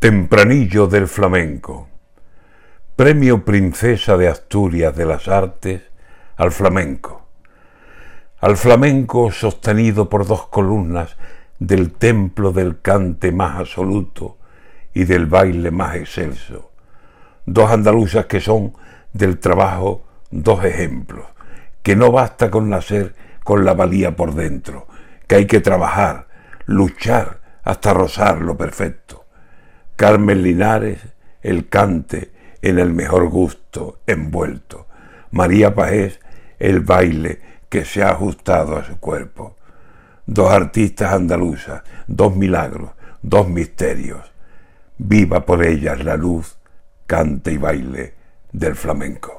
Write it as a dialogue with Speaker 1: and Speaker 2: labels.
Speaker 1: Tempranillo del flamenco. Premio Princesa de Asturias de las Artes al flamenco. Al flamenco sostenido por dos columnas del templo del cante más absoluto y del baile más excelso. Dos andaluzas que son del trabajo dos ejemplos, que no basta con nacer con la valía por dentro, que hay que trabajar, luchar hasta rozar lo perfecto Carmen Linares, el cante en el mejor gusto envuelto. María Paez, el baile que se ha ajustado a su cuerpo. Dos artistas andaluzas, dos milagros, dos misterios. Viva por ellas la luz, cante y baile del flamenco.